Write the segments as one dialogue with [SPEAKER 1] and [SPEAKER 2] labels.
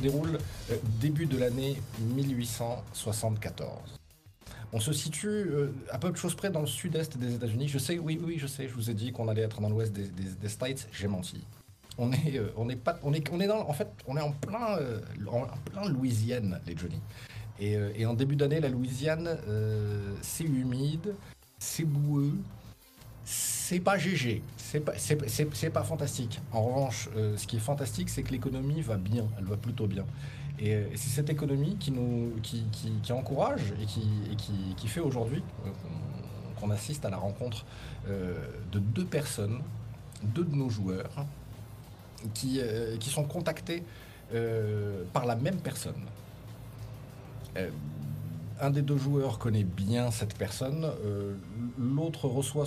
[SPEAKER 1] déroule euh, début de l'année 1874. On se situe euh, à peu de choses près dans le sud-est des États-Unis. Je sais, oui, oui, je sais, je vous ai dit qu'on allait être dans l'ouest des, States. J'ai menti. On est, euh, on est pas, on est, on est dans, en fait, on est en plein, en plein Louisiane, les Johnny. Et, et en début d'année, la Louisiane, c'est humide, c'est boueux, c'est pas GG, c'est pas, pas fantastique. En revanche, euh, ce qui est fantastique, c'est que l'économie va bien, elle va plutôt bien. Et euh, c'est cette économie qui nous, qui, encourage et qui, fait aujourd'hui euh, qu'on, assiste à la rencontre de deux personnes, deux de nos joueurs, qui, sont contactés par la même personne. Un des deux joueurs connaît bien cette personne, euh, l'autre reçoit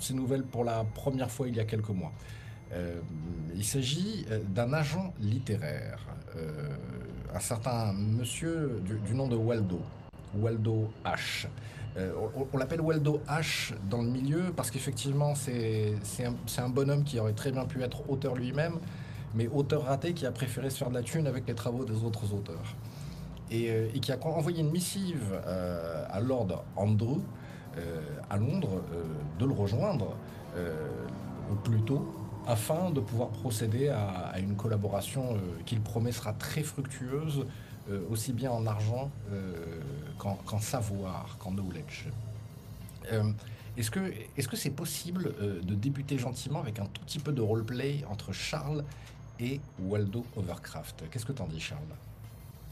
[SPEAKER 1] ses nouvelles pour la première fois il y a quelques mois. Euh, il s'agit euh, d'un agent littéraire, un certain monsieur du, nom de Waldo, Waldo H. On l'appelle Waldo H dans le milieu parce qu'effectivement c'est un, un bonhomme qui aurait très bien pu être auteur lui-même, mais auteur raté qui a préféré se faire de la thune avec les travaux des autres auteurs et, euh, et qui a envoyé une missive euh, à Lord Andrew euh, à Londres de le rejoindre au plus tôt afin de pouvoir procéder à, une collaboration qu'il promet sera très fructueuse aussi bien en argent qu'en savoir, qu'en knowledge. Est-ce que est-ce que c'est possible de débuter gentiment avec un tout petit peu de roleplay entre Charles et Waldo Overcraft? Qu'est-ce que t'en dis, Charles?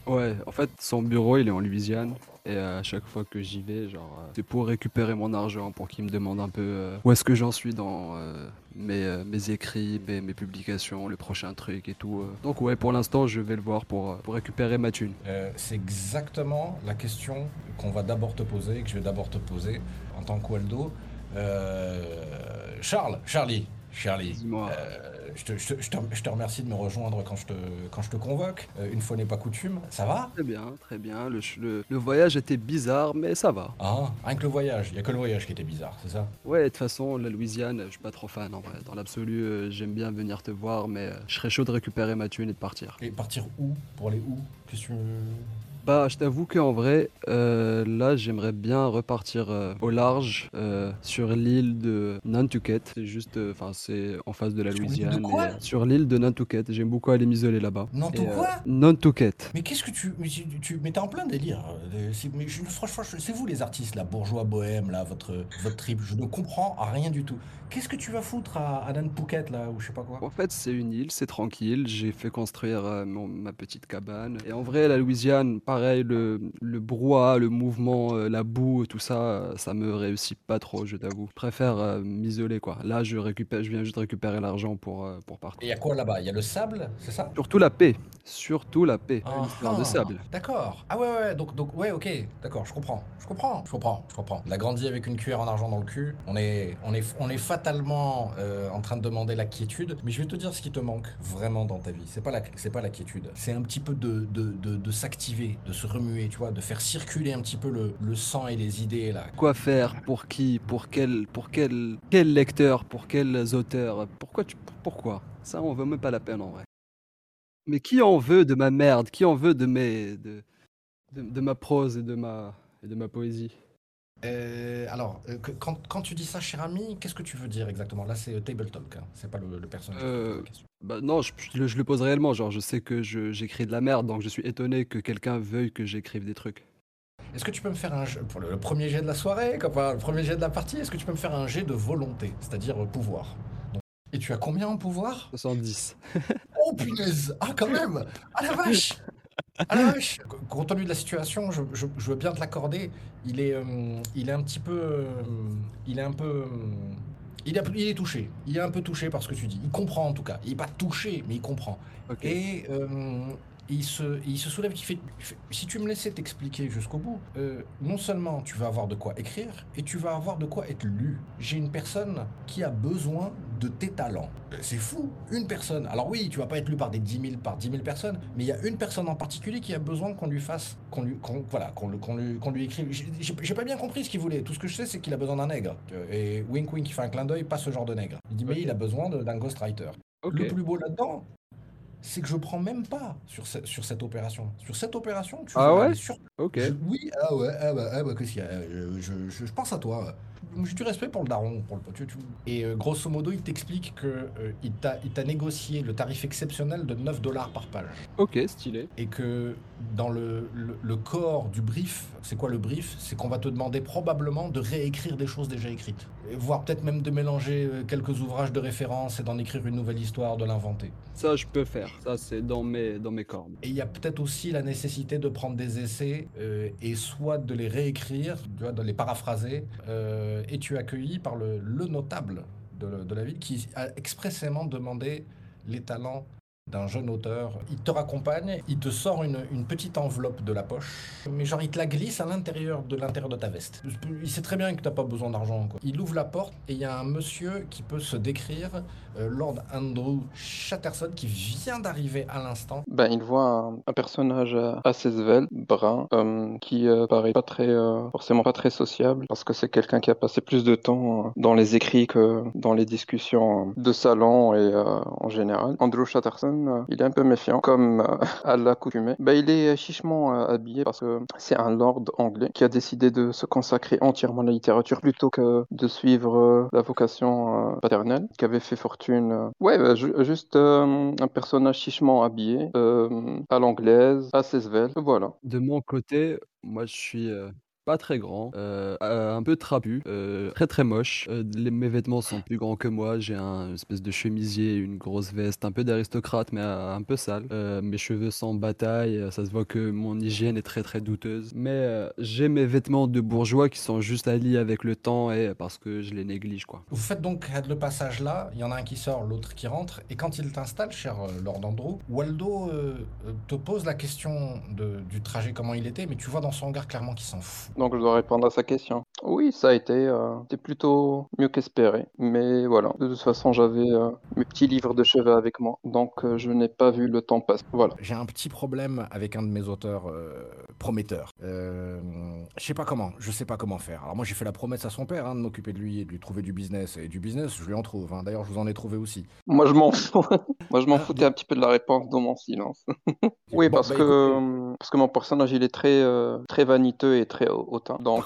[SPEAKER 2] Ouais, en fait, son bureau, il est en Louisiane. Et à chaque fois que j'y vais, genre, euh, c'est pour récupérer mon argent, pour qu'il me demande un peu euh, où est-ce que j'en suis dans euh, mes, euh, mes écrits, mes, mes publications, le prochain truc et tout. euh. Donc ouais, pour l'instant, je vais le voir pour, euh, pour récupérer ma thune.
[SPEAKER 1] Euh, c'est exactement la question qu'on va d'abord te poser, que je vais d'abord te poser en tant que Waldo. Euh, Charles, Charlie, Charlie,
[SPEAKER 2] Dis-moi.
[SPEAKER 1] Je, te, je te- je te- je te remercie de me rejoindre quand je te, quand je te convoque. Euh, une fois n'est pas coutume, ça va?
[SPEAKER 2] Très bien, très bien. Le, ch- le, le voyage était bizarre, mais ça va.
[SPEAKER 1] Ah, rien que le voyage, il n'y a que le voyage qui était bizarre, c'est ça?
[SPEAKER 2] Ouais, de toute façon, la Louisiane, je suis pas trop fan en vrai. Dans l'absolu, euh, j'aime bien venir te voir, mais euh, je serais chaud de récupérer ma thune et de partir.
[SPEAKER 1] Et partir où? Pour aller où? Qu'est-ce que tu...
[SPEAKER 2] Bah, je t'avoue qu'en vrai, euh, là, j'aimerais bien repartir euh, au large euh, sur l'île de Nantucket. C'est juste, enfin, c'est en face de la
[SPEAKER 1] de
[SPEAKER 2] Louisiane.
[SPEAKER 1] quoi?
[SPEAKER 2] et, sur l'île de Nantucket. J'aime beaucoup aller m'isoler là-bas.
[SPEAKER 1] Non,
[SPEAKER 2] Et,
[SPEAKER 1] tout quoi
[SPEAKER 2] Nantucket.
[SPEAKER 1] Mais qu'est-ce que tu. Mais tu, tu mais t'es en plein délire. C'est- mais je- franchement, c'est vous les artistes, là, bourgeois bohème, là, votre, votre trip. Je ne comprends rien du tout. Qu'est-ce que tu vas foutre à, à Nantucket, là, ou je sais pas quoi?
[SPEAKER 2] En fait, c'est une île, c'est tranquille. J'ai fait construire mon- ma petite cabane. Et en vrai, la Louisiane, pareil, le, le brouhaha, le mouvement, euh, la boue, tout ça, euh, ça me réussit pas trop, je t'avoue. Je préfère euh, m'isoler, quoi. Là, je récupère, je viens juste récupérer l'argent pour, euh, pour
[SPEAKER 1] Et
[SPEAKER 2] partir.
[SPEAKER 1] il y a quoi là-bas? Il y a le sable, c'est ça?
[SPEAKER 2] Surtout la paix. Surtout la paix.
[SPEAKER 1] Ah,
[SPEAKER 2] Une histoire de
[SPEAKER 1] ah,
[SPEAKER 2] sable.
[SPEAKER 1] D'accord. Ah ouais, ouais, donc, donc ouais, ok, d'accord, je comprends, je comprends, je comprends, je comprends. On a grandi avec une cuillère en argent dans le cul. On est, on est, on est fatalement en train de demander la quiétude. Mais je vais te dire ce qui te manque vraiment dans ta vie. C'est pas la, c'est pas la quiétude. C'est un petit peu de, de, de, de s'activer, de se remuer, tu vois, de faire circuler un petit peu le, sang et les idées là.
[SPEAKER 2] Quoi faire Pour qui Pour quel Pour quel Quel lecteur Pour quels auteurs? Pourquoi tu Pourquoi? Ça, on veut même pas la peine en vrai. Mais qui en veut de ma merde? Qui en veut de mes de, de ma prose et de ma et de ma poésie?
[SPEAKER 1] Euh, alors, euh, que- quand, quand tu dis ça, cher ami, qu'est-ce que tu veux dire exactement? Là, c'est euh, Table Talk, hein. c'est pas le, le personnage. qui
[SPEAKER 2] Euh,
[SPEAKER 1] pose la question.
[SPEAKER 2] Bah non, je, je le, je le pose réellement. Genre, je sais que j'écris de la merde, donc je suis étonné que quelqu'un veuille que j'écrive des trucs.
[SPEAKER 1] Est-ce que tu peux me faire un jeu, pour le, le premier jet de la soirée, comme, le premier jet de la partie, est-ce que tu peux me faire un jet de volonté, c'est-à-dire euh, pouvoir? Donc, Et tu as combien en pouvoir?
[SPEAKER 2] 70.
[SPEAKER 1] Oh punaise Ah quand même Ah la vache Ah la vache Compte tenu de la situation, je, je- je veux bien te l'accorder, il est, euh, il est un petit peu... euh, il est un peu... euh, il est, il touché. Il est un peu touché par ce que tu dis. Il comprend en tout cas. Il n'est pas touché, mais il comprend. Et il, se, il se soulève, il fait, il fait, si tu me laissais t'expliquer jusqu'au bout, euh, non seulement tu vas avoir de quoi écrire, et tu vas avoir de quoi être lu. J'ai une personne qui a besoin de tes talents. Euh, C'est fou, une personne. Alors oui, tu vas pas être lu par des 10 000, par 10 000 personnes, mais il y a une personne en particulier qui a besoin qu'on lui fasse, qu'on lui, qu'on- voilà, qu'on lui, qu'on lui écrive. J'ai- pas bien compris ce qu'il voulait. Tout ce que je sais, c'est qu'il a besoin d'un nègre. Euh, Et Wink Wink, il fait un clin d'œil, pas ce genre de nègre. Il dit, mais il a besoin de- d'un ghostwriter.
[SPEAKER 2] Ok.
[SPEAKER 1] Le plus beau là-dedans, c'est que je prends même pas sur, ce- sur cette opération. Sur cette opération, tu
[SPEAKER 2] Ah
[SPEAKER 1] vas
[SPEAKER 2] ouais
[SPEAKER 1] sur
[SPEAKER 2] Ok.
[SPEAKER 1] Je- oui, ah ouais, ah bah, ah bah, qu'est-ce qu'il y a? Euh, je, je- je pense à toi. J'ai du respect pour le daron. Pour le, tu- Et euh, grosso modo, il t'explique que euh, il t'a négocié le tarif exceptionnel de 9 dollars par page.
[SPEAKER 2] Ok, stylé.
[SPEAKER 1] Et que dans le, le, le corps du brief, c'est quoi le brief? C'est qu'on va te demander probablement de réécrire des choses déjà écrites. Voire peut-être même de mélanger euh, quelques ouvrages de référence et d'en écrire une nouvelle histoire, de l'inventer.
[SPEAKER 2] Ça, je peux faire. Ça, c'est dans mes, dans mes cordes.
[SPEAKER 1] Et il y a peut-être aussi la nécessité de prendre des essais euh, et soit de les réécrire, tu vois, de les paraphraser. euh, et tu es accueilli par le, le notable de la ville qui a expressément demandé les talents d'un jeune auteur. Il te raccompagne, il te sort une, petite enveloppe de la poche, mais genre il te la glisse à l'intérieur de l'intérieur de ta veste. Il sait très bien que tu n'as pas besoin d'argent. Il ouvre la porte et il y a un monsieur qui peut se décrire, euh, Lord Andrew Chatterson, qui vient d'arriver à l'instant
[SPEAKER 3] Ben, il voit un, personnage euh, assez svelte, brun, euh, qui paraît pas très, forcément pas très sociable, parce que c'est quelqu'un qui a passé plus de temps dans les écrits que dans les discussions de salon et en général. Andrew Chatterson, euh, il est un peu méfiant, comme euh, à l'accoutumée. Ben, il est chichement euh, habillé parce que c'est un lord anglais qui a décidé de se consacrer entièrement à la littérature plutôt que de suivre la vocation paternelle, qui avait fait fortune. Ouais, ben, ju- juste un personnage chichement habillé, à l'anglaise, svelte, voilà.
[SPEAKER 2] De mon côté, moi, je suis pas très grand, euh, euh, un peu trapu, euh, très très moche. Mes vêtements sont plus grands que moi. J'ai un espèce de chemisier, une grosse veste, un peu d'aristocrate, mais un peu sale. Mes cheveux sont en bataille. Ça se voit que mon hygiène est très très douteuse. Mais j'ai mes vêtements de bourgeois qui sont juste alliés avec le temps et parce que je les néglige, quoi.
[SPEAKER 1] Vous faites donc le passage là, il y en a un qui sort, l'autre qui rentre, et quand il t'installe, cher Lord Andrew, Waldo te pose la question du trajet, comment il était, mais tu vois dans son regard clairement qu'il s'en fout.
[SPEAKER 3] Donc je dois répondre à sa question. Oui, ça a été, euh, c'était plutôt mieux qu'espéré. Mais voilà, de toute façon, j'avais euh, mes petits livres de chevet avec moi, donc euh, je n'ai pas vu le temps passer. Voilà.
[SPEAKER 1] J'ai un petit problème avec un de mes auteurs prometteurs. Je sais pas comment, je sais pas comment faire. Alors moi j'ai fait la promesse à son père hein, de m'occuper de lui et de lui trouver du business, et du business je lui en trouve. hein. D'ailleurs je vous en ai trouvé aussi.
[SPEAKER 3] Moi, je m'en fous. Moi, je m'en
[SPEAKER 1] Ah,
[SPEAKER 3] foutais un petit peu de la réponse dans mon silence. Oui,
[SPEAKER 1] Bon,
[SPEAKER 3] parce
[SPEAKER 1] bah,
[SPEAKER 3] que parce que mon personnage, il est très très vaniteux et très hau- hautain. Donc,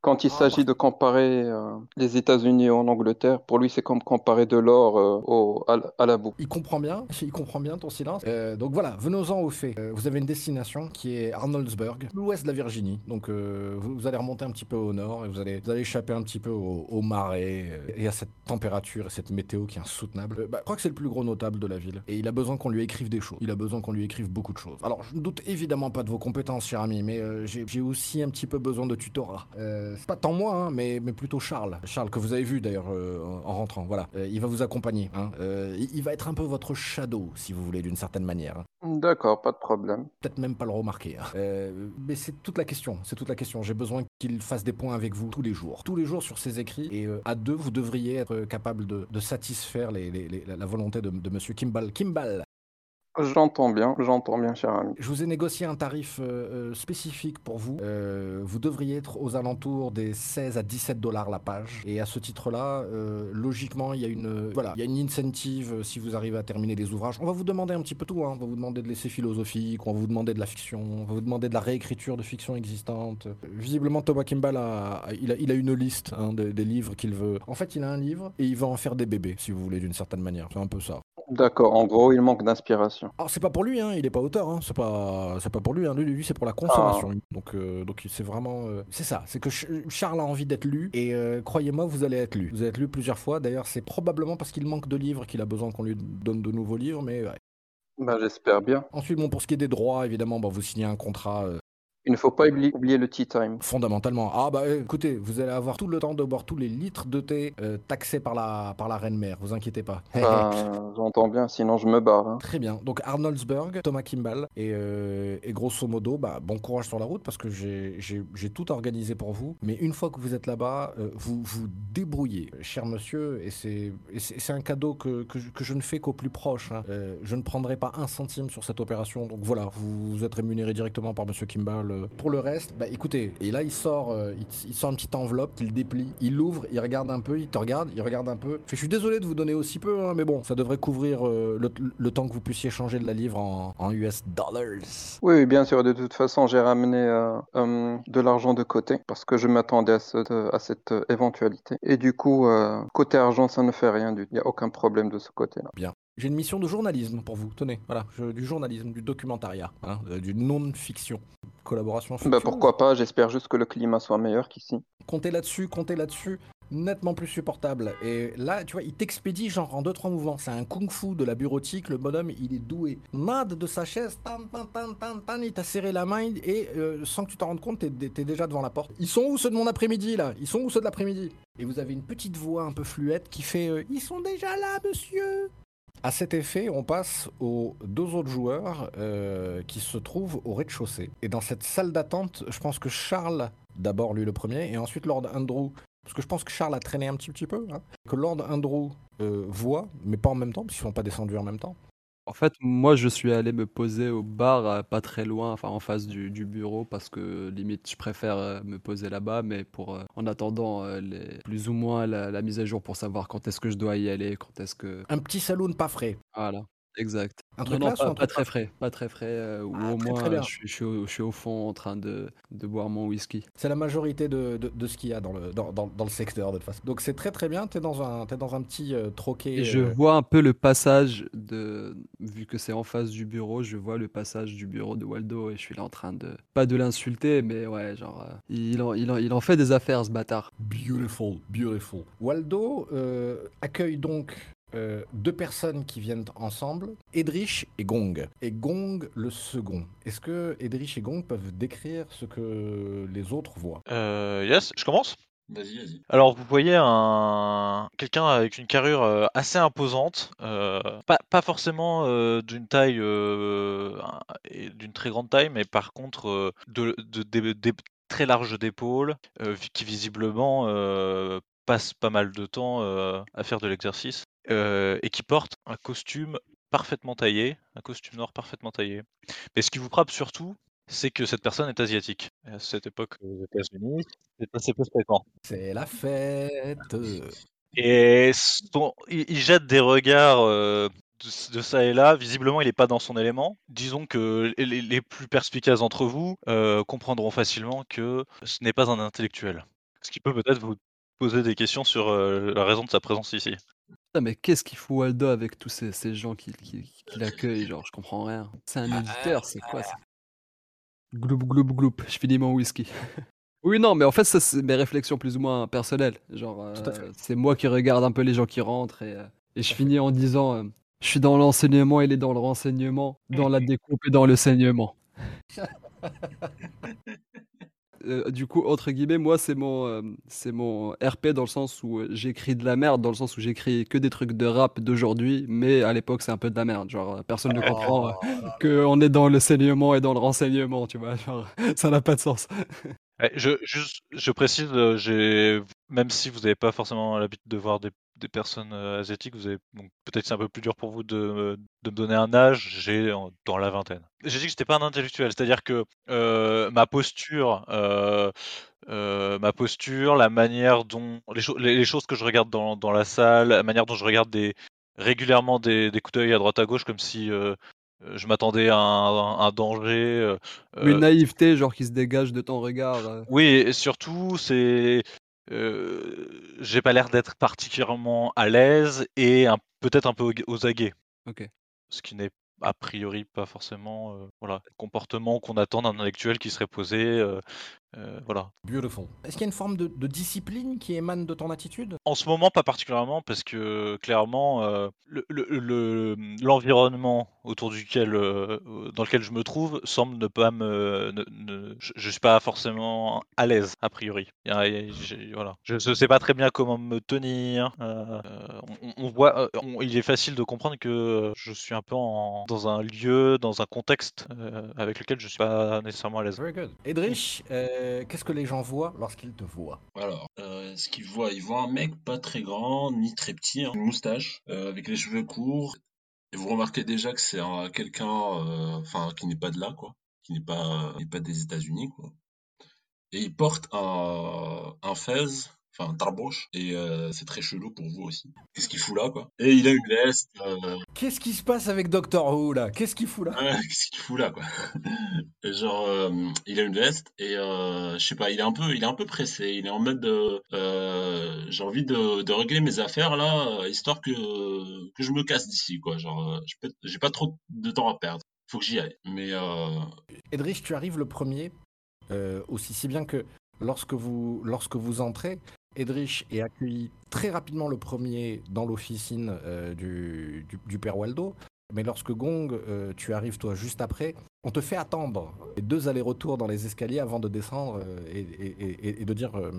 [SPEAKER 3] quand il s'agit de comparer euh, les États-Unis en Angleterre, pour lui, c'est comme comparer de l'or euh, à, la- boue.
[SPEAKER 1] Il comprend bien, il comprend bien ton silence. Euh, donc voilà, venons-en au fait. Vous avez une destination qui est Arnoldsburg, l'ouest de la Virginie. Donc vous, allez remonter un petit peu au nord et vous allez, vous allez échapper un petit peu au, au marais et à cette température et cette météo qui est insoutenable. Bah, je crois que c'est le plus gros notable de la ville. Et il a besoin qu'on lui écrive des choses. Il a besoin qu'on lui écrive beaucoup de choses. Alors je ne doute évidemment pas de vos compétences, cher ami, mais j'ai aussi un petit peu besoin de tutorat. C'est pas tant moi, hein, mais, mais plutôt Charles. Charles, que vous avez vu d'ailleurs euh, en en rentrant. Voilà, Euh, il va vous accompagner. hein. Euh, il il va être un peu votre shadow, si vous voulez, d'une certaine manière. hein.
[SPEAKER 3] D'accord, pas de problème.
[SPEAKER 1] Peut-être même pas le remarquer. hein. Euh, mais c'est toute la question. C'est toute la question. J'ai besoin qu'il fasse des points avec vous tous les jours. Tous les jours sur ses écrits. Et euh, à deux, vous devriez être capable de, de satisfaire les- les- les- la- la volonté de, de Monsieur Kimball. Kimball
[SPEAKER 3] J'entends bien, j'entends bien, cher ami.
[SPEAKER 1] Je vous ai négocié un tarif euh, euh, spécifique pour vous. Euh, vous devriez être aux alentours des 16 à 17 dollars la page. Et à ce titre-là, euh, logiquement, il y a une voilà, il y a une incentive si vous arrivez à terminer des ouvrages. On va vous demander un petit peu tout. Hein. On va vous demander de l'essai philosophique, on va vous demander de la fiction, on va vous demander de la réécriture de fiction existante. Visiblement, Thomas Kimball a, a- il a, il a une liste hein, des, des livres qu'il veut. En fait, il a un livre et il va en faire des bébés, si vous voulez, d'une certaine manière. C'est un peu ça.
[SPEAKER 3] D'accord, en gros, il manque d'inspiration.
[SPEAKER 1] Alors c'est pas pour lui, hein, il est pas auteur, hein, c'est pas c'est pas pour lui, hein, lui, lui c'est pour la consommation. Donc euh, donc c'est vraiment euh, c'est ça, c'est que Ch- Charles a envie d'être lu et euh, croyez-moi vous allez être lu. Vous allez être lu plusieurs fois. D'ailleurs c'est probablement parce qu'il manque de livres qu'il a besoin qu'on lui donne de nouveaux livres, mais ouais.
[SPEAKER 3] Ben, j'espère bien.
[SPEAKER 1] ensuite bon pour ce qui est des droits évidemment bah, vous signez un contrat euh,
[SPEAKER 3] Il ne faut pas oubli- oublier le tea time.
[SPEAKER 1] fondamentalement. Ah bah écoutez vous allez avoir tout le temps de boire tous les litres de thé euh, taxés par la par la reine mère, vous inquiétez pas.
[SPEAKER 3] Ben, j'entends bien, sinon je me barre. hein.
[SPEAKER 1] Très bien. Donc Arnoldsburg, Thomas Kimball. Et, euh, et grosso modo, bah, bon courage sur la route parce que j'ai- tout organisé pour vous. Mais une fois que vous êtes là-bas, euh, vous vous débrouillez, cher monsieur. Et c'est un cadeau que, que, je, que je ne fais qu'aux plus proches. hein. Je ne prendrai pas un centime sur cette opération. Donc voilà, vous, vous êtes rémunéré directement par monsieur Kimball. Euh, pour le reste, bah écoutez, et là il sort, euh, il, il sort une petite enveloppe qu'il déplie, il l'ouvre, il regarde un peu, il te regarde, il regarde un peu. Je suis désolé de vous donner aussi peu, hein, mais bon, ça devrait couvrir euh, le, le temps que vous puissiez changer de la livre en, en US dollars.
[SPEAKER 3] Oui, bien sûr. De toute façon, j'ai ramené de l'argent de côté parce que je m'attendais à, ce- à cette éventualité. Et du coup, côté argent, ça ne fait rien du tout. Il n'y a aucun problème de ce côté-là.
[SPEAKER 1] Bien. J'ai une mission de journalisme pour vous. Tenez, voilà, je- du journalisme, du documentariat, hein, euh, du non-fiction. Collaboration
[SPEAKER 3] Bah, pourquoi pas? J'espère juste que le climat soit meilleur qu'ici.
[SPEAKER 1] Comptez là-dessus, comptez là-dessus, nettement plus supportable. Et là, tu vois, il t'expédie genre en deux, trois mouvements. C'est un kung-fu de la bureautique, le bonhomme, il est doué. Nade de sa chaise, tan, tan, tan, tan, tan, il t'a serré la main et euh, sans que tu t'en rendes compte, t'es, t'es déjà devant la porte. Ils sont où ceux de mon après-midi, là? Ils sont où ceux de l'après-midi? Et vous avez une petite voix un peu fluette qui fait euh, Ils sont déjà là, monsieur à cet effet, on passe aux deux autres joueurs euh, qui se trouvent au rez-de-chaussée. Et dans cette salle d'attente, je pense que Charles, d'abord lui le premier, et ensuite Lord Andrew, parce que je pense que Charles a traîné un petit, peu, hein, que Lord Andrew euh, voit, mais pas en même temps, parce qu'ils sont pas descendus en même temps.
[SPEAKER 2] En fait, moi, je suis allé me poser au bar, euh, pas très loin, enfin en face du, du bureau, parce que limite, je préfère euh, me poser là-bas, mais pour euh, en attendant les, plus ou moins la, la mise à jour pour savoir quand est-ce que je dois y aller, quand est-ce que.
[SPEAKER 1] Un petit saloon pas frais.
[SPEAKER 2] Voilà, exact.
[SPEAKER 1] Un
[SPEAKER 2] Non,
[SPEAKER 1] truc
[SPEAKER 2] non,
[SPEAKER 1] là,
[SPEAKER 2] pas,
[SPEAKER 1] ou un
[SPEAKER 2] pas
[SPEAKER 1] truc
[SPEAKER 2] très frais, pas très frais, euh, ou
[SPEAKER 1] Ah,
[SPEAKER 2] au
[SPEAKER 1] très,
[SPEAKER 2] moins
[SPEAKER 1] très
[SPEAKER 2] je, suis- je suis au, je suis au fond en train de, de boire mon whisky.
[SPEAKER 1] C'est la majorité de, de, de ce qu'il y a dans le, dans, dans- dans le secteur, de toute façon. Donc c'est très très bien, t'es dans un, dans un petit euh, troquet.
[SPEAKER 2] Et je
[SPEAKER 1] euh,
[SPEAKER 2] vois un peu le passage de, vu que c'est en face du bureau, je vois le passage du bureau de Waldo et je suis là en train de, pas de l'insulter, mais ouais, genre, il en, il en, il en fait des affaires ce bâtard.
[SPEAKER 1] Beautiful, beautiful. Waldo accueille donc euh, deux personnes qui viennent ensemble, Edrich et Gong. Et Gong le second. Est-ce que Edrich et Gong peuvent décrire ce que les autres voient?
[SPEAKER 4] Euh, yes, je commence?
[SPEAKER 5] Vas-y, vas-y.
[SPEAKER 4] Alors vous voyez un quelqu'un avec une carrure euh, assez imposante, euh, pas, pas forcément euh, d'une taille euh, d'une très grande taille, mais par contre euh, de, très larges d'épaules, euh, qui visiblement euh, passe pas mal de temps euh, à faire de l'exercice euh, et qui porte un costume parfaitement taillé, un costume noir parfaitement taillé. Mais ce qui vous frappe surtout, c'est que cette personne est asiatique. Et à cette époque aux États-Unis, c'est assez peu fréquent.
[SPEAKER 1] C'est la fête.
[SPEAKER 4] Et son- il, il jette des regards euh, de, de ça et là. Visiblement, il n'est pas dans son élément. Disons que les, les plus perspicaces d'entre vous euh, comprendront facilement que ce n'est pas un intellectuel. Ce qui peut peut-être vous poser des questions sur euh, la raison de sa présence ici.
[SPEAKER 2] Mais qu'est-ce qu'il fout Waldo avec tous ces, ces gens qui, qui, qui l'accueillent Genre, je comprends rien. C'est un éditeur, c'est quoi ça Gloup, gloup, gloup, je finis mon whisky. oui, non, mais en fait, ça, c'est mes réflexions plus ou moins personnelles. Genre, euh, c'est moi qui regarde un peu les gens qui rentrent et, euh, et je finis en disant euh, Je suis dans l'enseignement, il est dans le renseignement, dans la découpe et dans le saignement. Euh, du coup, entre guillemets, moi, c'est mon, euh, c'est mon RP dans le sens où euh, j'écris de la merde, dans le sens où j'écris que des trucs de rap d'aujourd'hui, mais à l'époque, c'est un peu de la merde. Genre, personne ne comprend euh, qu'on est dans le saignement et dans le renseignement, tu vois. Genre, ça n'a pas de sens.
[SPEAKER 4] Ouais, je, juste, je précise, même si vous n'avez pas forcément l'habitude de voir des, des personnes euh, asiatiques, vous avez, donc peut-être c'est un peu plus dur pour vous de, de me donner un âge, j'ai dans la vingtaine. J'ai dit que j'étais pas un intellectuel, c'est-à-dire que euh, ma posture, euh, euh, ma posture, la manière dont les, cho- les, les choses que je regarde dans, dans la salle, la manière dont je regarde des, régulièrement des, des coups d'œil à droite à gauche, comme si euh, euh, je m'attendais à un, un danger. euh,
[SPEAKER 2] Une
[SPEAKER 4] euh,
[SPEAKER 2] naïveté, genre, qui se dégage de ton regard. euh.
[SPEAKER 4] oui, et surtout, c'est. Euh, j'ai pas l'air d'être particulièrement à l'aise et peut-être un peu au- aux aguets. Ce qui n'est a priori pas forcément euh, voilà, le comportement qu'on attend d'un intellectuel qui serait posé. euh, euh, voilà.
[SPEAKER 1] Beautiful. Est-ce qu'il y a une forme de, de discipline qui émane de ton attitude?
[SPEAKER 4] En ce moment, pas particulièrement, parce que clairement, euh, le- le- le- l'environnement autour duquel, euh, dans lequel je me trouve semble ne pas me. ne- ne- je, je suis pas forcément à l'aise, a priori. Il y a- il y a- j'ai- voilà. Je ne sais pas très bien comment me tenir. on, on voit, on- il est facile de comprendre que je suis un peu en- dans un lieu, dans un contexte avec lequel je suis pas nécessairement à l'aise.
[SPEAKER 1] Very good. Edrich, qu'est-ce que les gens voient lorsqu'ils te voient
[SPEAKER 5] Alors, euh, ce qu'il voit, il voit un mec pas très grand ni très petit, hein, une moustache, euh, avec les cheveux courts. Et vous remarquez déjà que c'est un- quelqu'un, euh, qui n'est pas de là, quoi. qui n'est pas, n'est pas des États-Unis, quoi. Et il porte un, un fez, enfin un tarboche, et euh, c'est très chelou pour vous aussi. Qu'est-ce qu'il fout là, quoi? Et il a une veste. euh,
[SPEAKER 1] Qu'est-ce qui se passe avec Doctor Who là? Qu'est-ce qu'il fout là?
[SPEAKER 5] Ouais, qu'est-ce qu'il fout là, quoi? Et Genre, euh, il a une veste et je sais pas, il est un peu, il est un peu pressé. Il est en mode, de, j'ai envie de, de régler mes affaires là, histoire que que je me casse d'ici, quoi. Genre, j'ai pas- trop de temps à perdre. Faut que j'y aille. Mais
[SPEAKER 1] Edrich, tu arrives le premier, aussi si bien que lorsque vous, lorsque vous entrez, Edrich est accueilli très rapidement le premier dans l'officine euh, du, père Waldo. Mais lorsque Gong, euh, tu arrives toi juste après, on te fait attendre les deux allers-retours dans les escaliers avant de descendre euh, et, et- et- et de dire euh,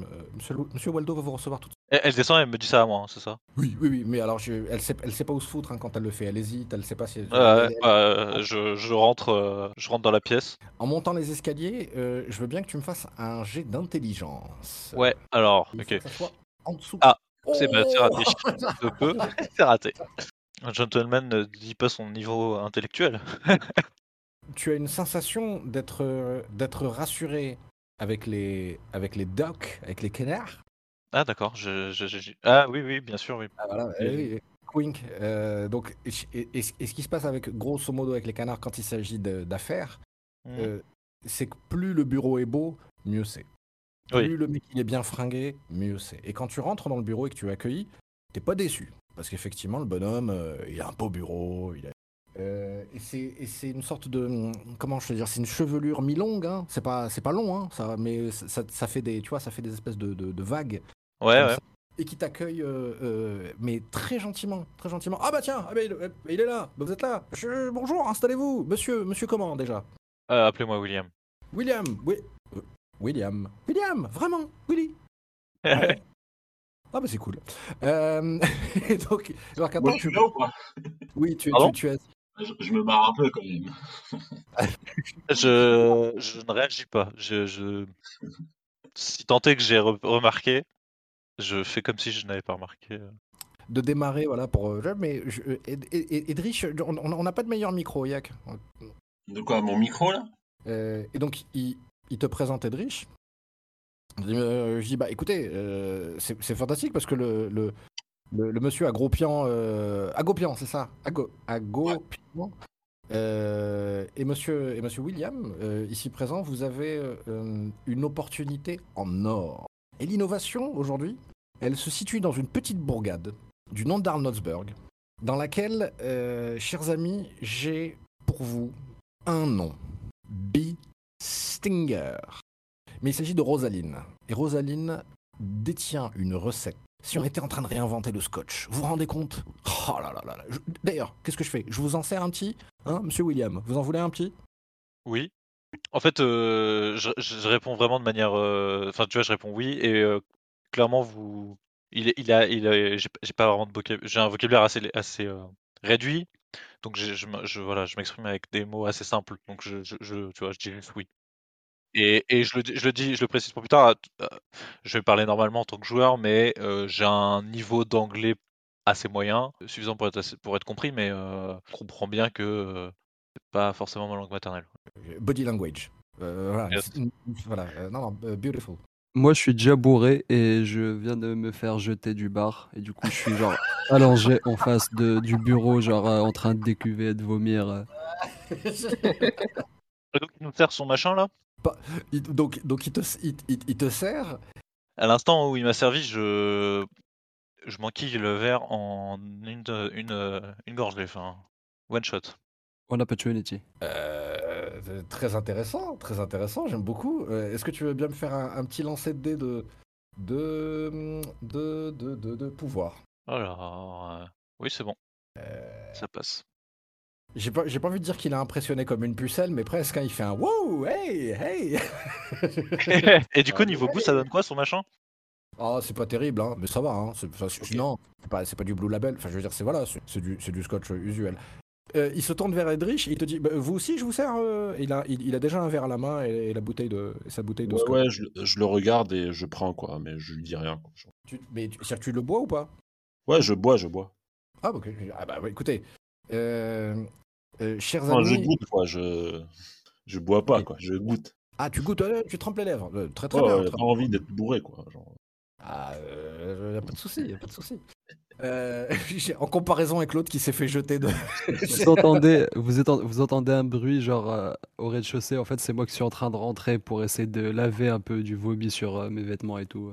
[SPEAKER 1] euh, Monsieur, Waldo va vous recevoir tout de suite.
[SPEAKER 4] Elle, descend et elle me dit ça à moi, hein, c'est ça?
[SPEAKER 1] Oui, oui, oui, mais alors je- elle sait, elle sait pas où se foutre hein, quand elle le fait. Elle hésite, elle sait pas si. elle-
[SPEAKER 4] bah, je, je rentre, euh, je rentre dans la pièce.
[SPEAKER 1] En montant les escaliers, euh, je veux bien que tu me fasses un jet d'intelligence.
[SPEAKER 4] Ouais, alors, ok.
[SPEAKER 1] que ça soit en dessous.
[SPEAKER 4] Ah, c'est bah,
[SPEAKER 1] Oh
[SPEAKER 4] raté. Je peux, c'est raté. Un gentleman ne dit pas son niveau intellectuel.
[SPEAKER 1] Tu as une sensation d'être d'être rassuré avec les avec les ducks, avec les canards?
[SPEAKER 4] Ah d'accord, je, je- je- ah oui, oui, bien sûr, oui.
[SPEAKER 1] Ah, voilà,
[SPEAKER 4] Oui.
[SPEAKER 1] oui. Wink. Euh, donc, et, et- et ce qui se passe avec grosso modo avec les canards quand il s'agit d'affaires,
[SPEAKER 4] Mhm.
[SPEAKER 1] euh, c'est que plus le bureau est beau, mieux c'est. Plus
[SPEAKER 4] Oui.
[SPEAKER 1] le mec il est bien fringué, mieux c'est. Et quand tu rentres dans le bureau et que tu es accueilli, t'es pas déçu. Parce qu'effectivement, le bonhomme, euh, il a un beau bureau. Il a... Euh, et c'est et c'est une sorte de. Comment je veux dire C'est une chevelure mi-longue. Hein. C'est pas, c'est pas long, hein, ça, mais ça, ça- ça fait des, tu vois, ça fait des espèces de, de- de vagues.
[SPEAKER 4] Ouais, ouais.
[SPEAKER 1] ça. Et qui t'accueille, euh, euh, mais très gentiment, très gentiment. Ah bah tiens, ah bah, il, il est là, Bah, vous êtes là. Je- bonjour, installez-vous. Monsieur, monsieur comment déjà?
[SPEAKER 4] Euh, Appelez-moi William.
[SPEAKER 1] William, oui. William. William, vraiment, Willy. Ouais. Ah bah c'est cool. Euh, et donc, alors
[SPEAKER 5] moi, je
[SPEAKER 1] tu...
[SPEAKER 5] là ou pas?
[SPEAKER 1] Oui, tu, tu, tu es...
[SPEAKER 5] je, je me marre un peu quand même.
[SPEAKER 4] Je, je ne réagis pas. Je, je... Si tant est que j'ai re- remarqué, je fais comme si je n'avais pas remarqué.
[SPEAKER 1] de démarrer, voilà, pour... euh, Mais je... euh, Ed- Ed- Ed- Edrich, on on n'a pas de meilleur micro, Yak.
[SPEAKER 5] De quoi, mon micro là?
[SPEAKER 1] Euh, et donc, il, il te présente Edrich. Euh, je dis, bah écoutez, euh, c'est fantastique parce que le, le, monsieur Agropian, euh, Agopian, c'est ça? Ago, Agopian et, monsieur, et monsieur William, ici présent, vous avez une opportunité en or. Et l'innovation, aujourd'hui, elle se situe dans une petite bourgade du nom d'Arnoldsburg, dans laquelle, chers amis, j'ai pour vous un nom. B. Stinger. Mais il s'agit de Rosaline. Et Rosaline détient une recette. Si on était en train de réinventer le scotch, vous vous rendez compte? Oh là là là D'ailleurs, qu'est-ce que je fais? Je vous en sers un petit Hein, monsieur William? Vous en voulez un petit?
[SPEAKER 4] Oui. En fait, euh, je, réponds vraiment de manière. euh, Enfin, tu vois, je réponds oui et euh, clairement, vous. Il, il a, il a, j'ai pas vraiment de vocabulaire. J'ai un vocabulaire assez, réduit, donc je, je, voilà, je m'exprime avec des mots assez simples. Donc, je, tu vois, je dis oui. Et, et je, le, dis- je le dis, je le précise pour plus tard. euh, Je vais parler normalement en tant que joueur, mais euh, j'ai un niveau d'anglais assez moyen, suffisant pour être, assez- pour être compris, mais euh, je comprends bien que euh, c'est pas forcément ma langue maternelle.
[SPEAKER 1] Body language. Euh, voilà.
[SPEAKER 4] Yes.
[SPEAKER 1] C'est- voilà. Euh, non, non, beautiful.
[SPEAKER 2] Moi, je suis déjà bourré et je viens de me faire jeter du bar. Et du coup, je suis genre allongé en face de, du bureau, genre euh, en train de décuver et de vomir.
[SPEAKER 4] il nous sert son machin là?
[SPEAKER 1] Il- donc, donc il, te, il, il- te sert?
[SPEAKER 4] À l'instant où il m'a servi, je, je m'enquille le verre en une, une, une gorgée, enfin, one shot.
[SPEAKER 2] One opportunity.
[SPEAKER 1] Euh, très intéressant, très intéressant, j'aime beaucoup. Euh, Est-ce que tu veux bien me faire un, un petit lancer de dés de, de, de, de, de, de pouvoir?
[SPEAKER 4] Alors, euh, oui, c'est bon,
[SPEAKER 1] Euh,
[SPEAKER 4] ça passe.
[SPEAKER 1] J'ai pas, j'ai pas envie de dire qu'il a impressionné comme une pucelle, mais presque, hein, il fait un wow, hey, hey
[SPEAKER 4] Et du coup, niveau goût, ça donne quoi son machin?
[SPEAKER 1] Oh, c'est pas terrible, hein, mais ça va. Hein. c'est-. Non, c'est pas, c'est pas du Blue Label. Enfin, je veux dire, c'est voilà, c'est c'est du, c'est du scotch usuel. Euh, il se tourne vers Edrich il te dit bah, Vous aussi, je vous sers euh il, a, il, il a déjà un verre à la main et, et la bouteille de, et sa bouteille de
[SPEAKER 6] Ouais,
[SPEAKER 1] scotch.
[SPEAKER 6] ouais, je, je le regarde et je prends quoi, mais je lui dis rien. Quoi.
[SPEAKER 1] Tu- mais tu, c'est-à-dire que tu le bois ou pas?
[SPEAKER 6] Ouais, je bois, je bois.
[SPEAKER 1] Ah, bah, ok. Ah, bah, écoutez. Euh, euh, chers
[SPEAKER 6] Enfin, je
[SPEAKER 1] amis.
[SPEAKER 6] goûte quoi, je Je bois pas, quoi. Je goûte.
[SPEAKER 1] Ah, tu goûtes, euh, tu trempes les lèvres. Euh, Très très bien. très
[SPEAKER 6] pas envie d'être bourré, quoi. genre.
[SPEAKER 1] Ah, euh, y a pas de souci, y a pas de souci. Euh, en comparaison avec l'autre qui s'est fait jeter de.
[SPEAKER 2] Vous entendez, vous, entendez un bruit genre euh, au rez-de-chaussée. En fait, c'est moi qui suis en train de rentrer pour essayer de laver un peu du vomi sur euh, mes vêtements et tout.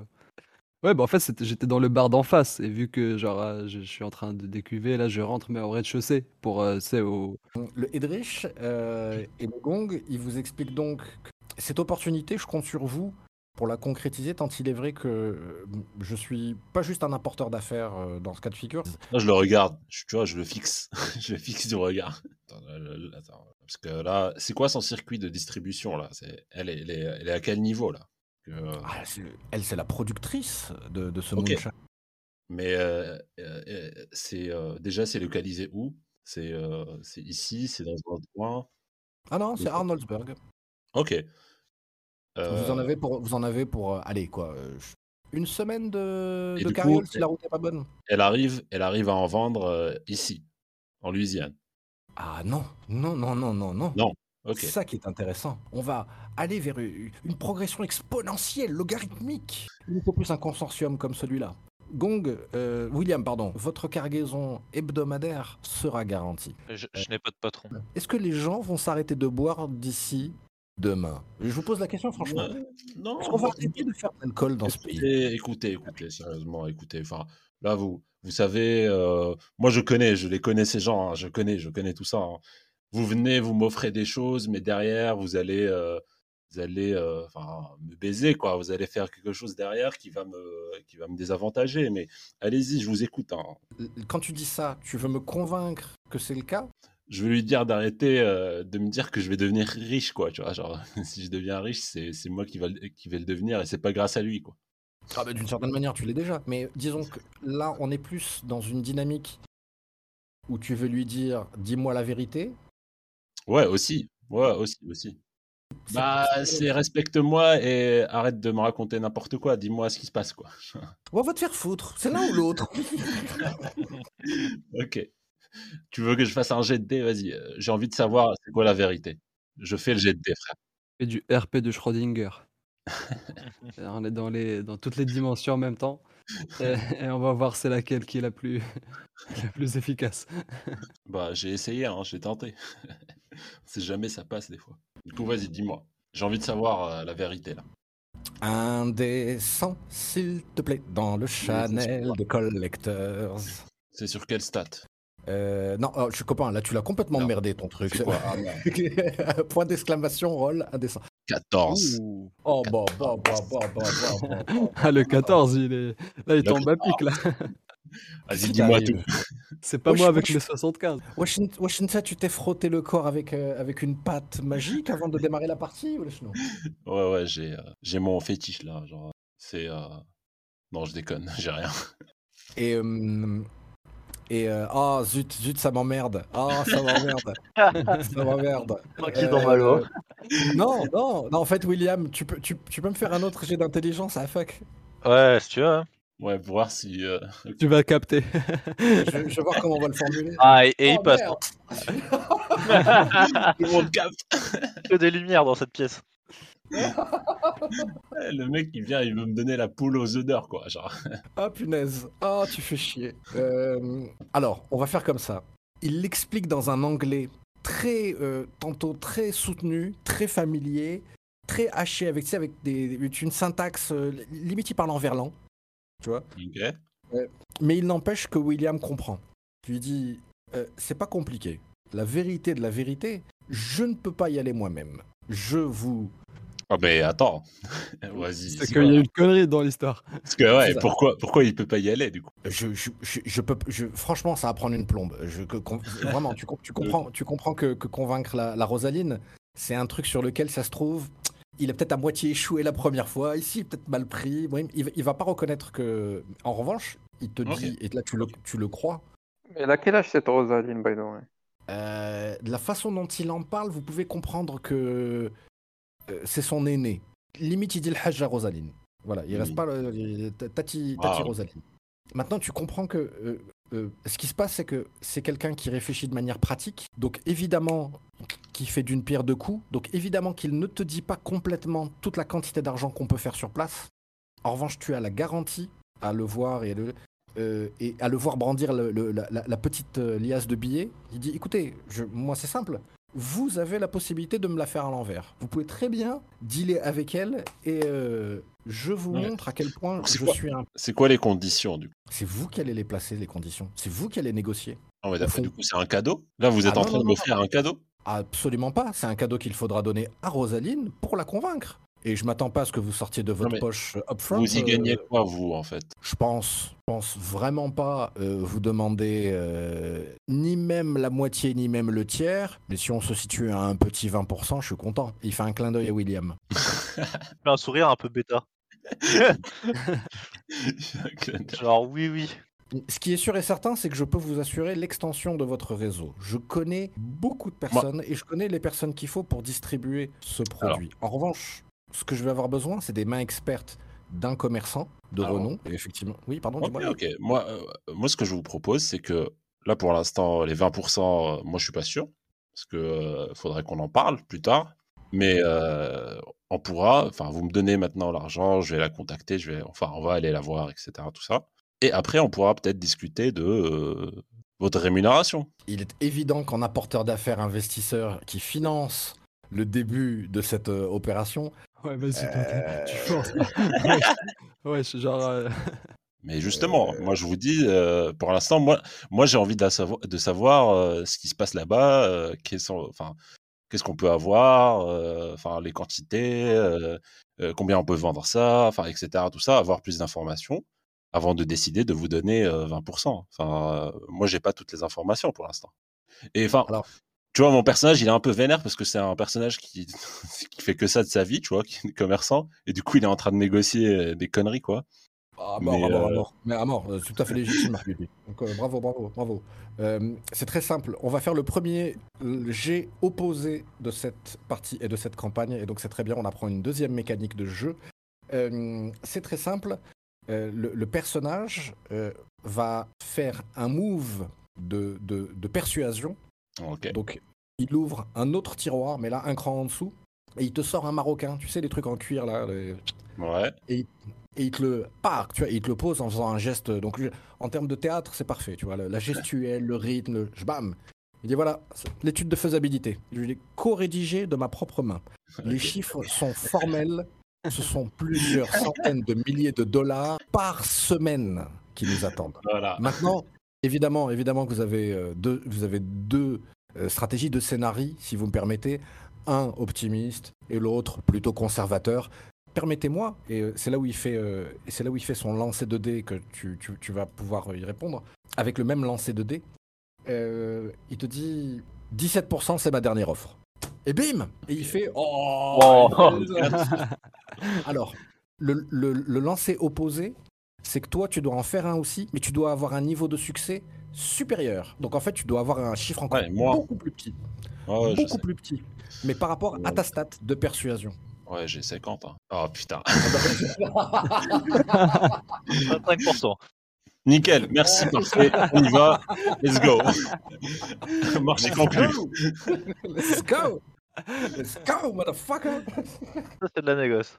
[SPEAKER 2] Ouais, bah en fait, c'était- j'étais dans le bar d'en face et vu que genre euh, je, je suis en train de décuver, là, je rentre mais au rez-de-chaussée pour, euh, c'est au.
[SPEAKER 1] Le Edrich euh, et le Gong, ils vous expliquent donc que cette opportunité, je compte sur vous pour la concrétiser, tant il est vrai que euh, je suis pas juste un apporteur d'affaires euh, dans ce cas de figure.
[SPEAKER 6] Là, je le regarde. Je- tu vois, je le fixe. je le fixe du regard. Attends, le- attends, parce que là, c'est quoi son circuit de distribution, là? C'est elle, est- elle, est, elle est à quel niveau, là? Euh,
[SPEAKER 1] Ah, elle, c'est la productrice de, de ce
[SPEAKER 6] Ok.
[SPEAKER 1] moonshine.
[SPEAKER 6] Mais euh, euh, c'est déjà, c'est localisé où? C'est ici, c'est dans un coin?
[SPEAKER 1] Ah non, c'est. Arnoldsburg.
[SPEAKER 6] Ok.
[SPEAKER 1] Vous en avez pour, vous en avez pour, allez quoi, une semaine de, de carriole si la route n'est pas bonne?
[SPEAKER 6] elle arrive, elle arrive à en vendre ici, en Louisiane.
[SPEAKER 1] Ah non, non, non, non, non, non.
[SPEAKER 6] Non,
[SPEAKER 1] C'est ça qui est intéressant. On va aller vers une une progression exponentielle, logarithmique. Il nous faut plus un consortium comme celui-là. Gong, euh, William, pardon, votre cargaison hebdomadaire sera garantie.
[SPEAKER 4] Je, je n'ai pas de patron.
[SPEAKER 1] Est-ce que les gens vont s'arrêter de boire d'ici demain? Je vous pose la question franchement.
[SPEAKER 6] Non.
[SPEAKER 1] Est-ce qu'on va arrêter de faire de l'alcool dans ce pays?
[SPEAKER 6] Écoutez, écoutez, écoutez, sérieusement, écoutez. Enfin, là, vous, vous savez, euh, moi, je connais, je les connais ces gens, hein, je connais, je connais tout ça. hein. Vous venez, vous m'offrez des choses, mais derrière, vous allez, euh, vous allez, euh, enfin, me baiser, quoi. Vous allez faire quelque chose derrière qui va me, qui va me désavantager. Mais allez-y, je vous écoute. hein.
[SPEAKER 1] Quand tu dis ça, tu veux me convaincre que c'est le cas?
[SPEAKER 6] Je vais lui dire d'arrêter euh, de me dire que je vais devenir riche, quoi. Tu vois, genre, si je deviens riche, c'est, c'est moi qui va, qui vais le devenir et c'est pas grâce à lui, quoi.
[SPEAKER 1] Ah bah, D'une certaine manière, tu l'es déjà. Mais disons que là, on est plus dans une dynamique où tu veux lui dire dis-moi la vérité.
[SPEAKER 6] Ouais, aussi. Ouais, aussi, aussi. Bah,
[SPEAKER 1] c'est-
[SPEAKER 6] respecte-moi et arrête de me raconter n'importe quoi. Dis-moi ce qui se passe, quoi.
[SPEAKER 1] On va te faire foutre, c'est l'un ou l'autre.
[SPEAKER 6] ok. Tu veux que je fasse un jet de dés? Vas-y. euh, J'ai envie de savoir c'est quoi la vérité. Je fais le jet de dés, frère.
[SPEAKER 2] Et du RP de Schrödinger. Et on est dans, les, dans toutes les dimensions en même temps. Et, et on va voir c'est laquelle qui est la plus, la plus efficace.
[SPEAKER 6] Bah, j'ai essayé, hein, j'ai tenté. On sait jamais, ça passe des fois. Du coup, vas-y, dis-moi. J'ai envie de savoir euh, la vérité, là.
[SPEAKER 1] Un des 100, s'il te plaît, dans le Chanel de Collectors.
[SPEAKER 6] C'est sur quelle stat?
[SPEAKER 1] Euh, non, oh, je suis copain, là tu l'as complètement
[SPEAKER 6] Non.
[SPEAKER 1] merdé ton truc.
[SPEAKER 6] Quoi? Ah.
[SPEAKER 1] Point d'exclamation, roll, indécent.
[SPEAKER 6] 14.
[SPEAKER 1] Oh bah bah bah bah bah bah bah.
[SPEAKER 2] Ah, le 14, il est. Là, il
[SPEAKER 6] Le
[SPEAKER 2] tombe à pic, là.
[SPEAKER 6] Vas-y, dis-moi tout.
[SPEAKER 2] C'est pas moi avec le 75.
[SPEAKER 1] Washington, tu t'es frotté le corps avec, euh, avec une pâte magique avant de démarrer la partie ou
[SPEAKER 6] Ouais, ouais, j'ai euh, j'ai mon fétiche, là. Genre, c'est. euh, Non, je déconne, j'ai rien.
[SPEAKER 1] Et. euh, et. euh, Oh zut, zut, ça m'emmerde. Oh, ça m'emmerde. ça m'emmerde.
[SPEAKER 7] Tranquille dans ma loi.
[SPEAKER 1] Euh, Non, non, non, en fait, William, tu peux, tu, tu peux me faire un autre jet d'intelligence à fuck?
[SPEAKER 4] Ouais, si tu veux. hein.
[SPEAKER 6] Ouais, pour voir si. euh,
[SPEAKER 2] Tu vas capter.
[SPEAKER 1] je, je vais voir comment on va le formuler.
[SPEAKER 4] Ah, et, et il
[SPEAKER 1] Oh,
[SPEAKER 4] passe.
[SPEAKER 6] Tout le monde capte.
[SPEAKER 4] Que des lumières dans cette pièce.
[SPEAKER 6] Le mec, il vient, il veut me donner la poule aux odeurs, quoi. Genre.
[SPEAKER 1] Ah punaise, ah tu fais chier. Euh, alors, on va faire comme ça. Il l'explique dans un anglais très, euh, tantôt très soutenu, très familier, très haché, avec, tu sais, avec des, une syntaxe, euh, limite il parle en verlan, tu vois. Mais il n'empêche que William comprend. Je lui dis, euh, c'est pas compliqué. La vérité de la vérité, je ne peux pas y aller moi-même. Je vous...
[SPEAKER 6] Ah, mais attends. Vas-y.
[SPEAKER 2] C'est qu'il y a une connerie dans l'histoire.
[SPEAKER 6] Parce que, ouais, pourquoi, pourquoi il peut pas y aller, du coup?
[SPEAKER 1] Je, je, je, je peux, je, franchement, ça va prendre une plombe. Je, que, com- vraiment, tu, com- tu comprends, tu comprends que, que convaincre la, la Rosaline, c'est un truc sur lequel ça se trouve. Il a peut-être à moitié échoué la première fois. Ici, il est peut-être mal pris. Bon, il, va- il va pas reconnaître que. En revanche, il te dit, et là tu le, tu le crois,
[SPEAKER 3] Elle a quel âge cette Rosaline, by the way?
[SPEAKER 1] Euh, de la façon dont il en parle, vous pouvez comprendre que euh, c'est son aîné. Limite, il dit le Hajj à Rosaline. Voilà, il reste
[SPEAKER 6] Mhm.
[SPEAKER 1] pas le, le- Tati, Tati. Rosaline. Maintenant, tu comprends que euh, euh, ce qui se passe, c'est que c'est quelqu'un qui réfléchit de manière pratique. Donc, évidemment, qui fait d'une pierre deux coups. Donc évidemment qu'il ne te dit pas complètement toute la quantité d'argent qu'on peut faire sur place. En revanche, tu as la garantie à le voir et, le, euh, et à le voir brandir le- le- la, petite euh, liasse de billets. Il dit écoutez, je- moi c'est simple. Vous avez la possibilité de me la faire à l'envers. Vous pouvez très bien dealer avec elle et euh, je vous
[SPEAKER 6] Ouais.
[SPEAKER 1] montre à quel point je
[SPEAKER 6] quoi
[SPEAKER 1] suis un.
[SPEAKER 6] C'est quoi les conditions du coup?
[SPEAKER 1] C'est vous qui allez les placer, les conditions. C'est vous qui allez négocier.
[SPEAKER 6] Non, mais
[SPEAKER 1] Au
[SPEAKER 6] d'accord, du coup, c'est un cadeau? Là, vous êtes
[SPEAKER 1] Ah
[SPEAKER 6] en
[SPEAKER 1] non,
[SPEAKER 6] train
[SPEAKER 1] non,
[SPEAKER 6] de m'offrir un cadeau?
[SPEAKER 1] Absolument pas. C'est un cadeau qu'il faudra donner à Rosaline pour la convaincre. Et je m'attends pas à ce que vous sortiez de votre poche euh, upfront.
[SPEAKER 6] Vous y
[SPEAKER 1] euh,
[SPEAKER 6] gagnez quoi, vous, en fait
[SPEAKER 1] Je pense, pense vraiment pas euh, vous demander euh, ni même la moitié ni même le tiers. Mais si on se situe à un petit 20%, je suis content. Il fait un clin d'œil à William.
[SPEAKER 4] Fait un sourire un peu bêta. Genre, oui, oui.
[SPEAKER 1] Ce qui est sûr et certain, c'est que je peux vous assurer l'extension de votre réseau. Je connais beaucoup de personnes et je connais les personnes qu'il faut pour distribuer ce produit. En revanche, ce que je vais avoir besoin, c'est des mains expertes d'un commerçant de
[SPEAKER 6] Alors.
[SPEAKER 1] renom. Et effectivement, oui, pardon, dis-moi.
[SPEAKER 6] Moi, euh, moi, ce que je vous propose, c'est que là, pour l'instant, les 20%, euh, moi, je suis pas sûr. Parce que euh, faudrait qu'on en parle plus tard. Mais euh, on pourra, enfin, vous me donnez maintenant l'argent, je vais la contacter, je vais, enfin, on va aller la voir, etc. Tout ça. Et après, on pourra peut-être discuter de euh, votre rémunération.
[SPEAKER 1] Il est évident qu'en apporteur d'affaires investisseur qui finance le début de cette euh, opération,
[SPEAKER 2] Ouais, vas-y,
[SPEAKER 1] Euh,
[SPEAKER 2] tu forces. ouais, ouais, suis genre. euh,
[SPEAKER 6] Mais justement, moi je vous dis, euh, pour l'instant, moi, moi j'ai envie de savoir, de savoir euh, ce qui se passe là-bas, euh, qu'est-ce qu'on peut avoir, euh, enfin les quantités, euh, euh, combien on peut vendre ça, enfin etc. Tout ça, avoir plus d'informations avant de décider de vous donner euh, 20%. Enfin, euh, moi j'ai pas toutes les informations pour l'instant. Et enfin,
[SPEAKER 1] Alors-
[SPEAKER 6] tu vois, mon personnage, il est un peu vénère parce que c'est un personnage qui, qui fait que ça de sa vie, tu vois, qui est commerçant, et du coup il est en train de négocier euh, des conneries, quoi.
[SPEAKER 1] À mort,
[SPEAKER 6] Mais,
[SPEAKER 1] à mort, à
[SPEAKER 6] euh,
[SPEAKER 1] mort. Mais à mort, euh, tout à fait légitime. Donc euh, bravo, bravo, bravo. Euh, c'est très simple. On va faire le premier euh, jet opposé de cette partie et de cette campagne. Et donc c'est très bien, on apprend une deuxième mécanique de jeu. Euh, c'est très simple. Euh, le, le personnage euh, va faire un move de, de- de persuasion. Donc il ouvre un autre tiroir, mais là un cran en dessous. Et il te sort un marocain, tu sais, les trucs en cuir là. les-
[SPEAKER 6] Ouais.
[SPEAKER 1] et il te le part, tu vois, il te le pose en faisant un geste. Donc, en termes de théâtre, c'est parfait, tu vois, la, la gestuelle, le rythme, le bam. Il dit voilà, l'étude de faisabilité. Je l'ai co-rédigé de ma propre main. Les chiffres sont formels. Ce sont plusieurs centaines de milliers de dollars par semaine qui nous attendent.
[SPEAKER 6] Voilà.
[SPEAKER 1] Maintenant, évidemment, évidemment que vous avez euh, deux, vous avez deux euh, stratégies de scénarii, si vous me permettez. Un optimiste et l'autre plutôt conservateur. Permettez-moi, et euh, c'est là où il fait, c'est là où il fait son lancer de dés que tu, tu- tu vas pouvoir y répondre. Avec le même lancer de dés, euh, il te dit 17%, c'est ma dernière offre. Et bim Et il fait Oh,
[SPEAKER 4] Oh.
[SPEAKER 1] Alors, le, le, le lancer opposé, c'est que toi, tu dois en faire un aussi, mais tu dois avoir un niveau de succès supérieur. Donc en fait, tu dois avoir un chiffre encore
[SPEAKER 6] Ouais, moi.
[SPEAKER 1] beaucoup plus petit.
[SPEAKER 6] Ouais,
[SPEAKER 1] beaucoup plus petit. Mais par rapport à ta stat de persuasion.
[SPEAKER 6] Ouais, j'ai 50. hein. Oh putain.
[SPEAKER 4] 25%.
[SPEAKER 6] Nickel, merci, parfait. On y va. Let's go. Marché conclu.
[SPEAKER 1] Let's go Let's go, motherfucker
[SPEAKER 4] Ça, c'est de la négoce.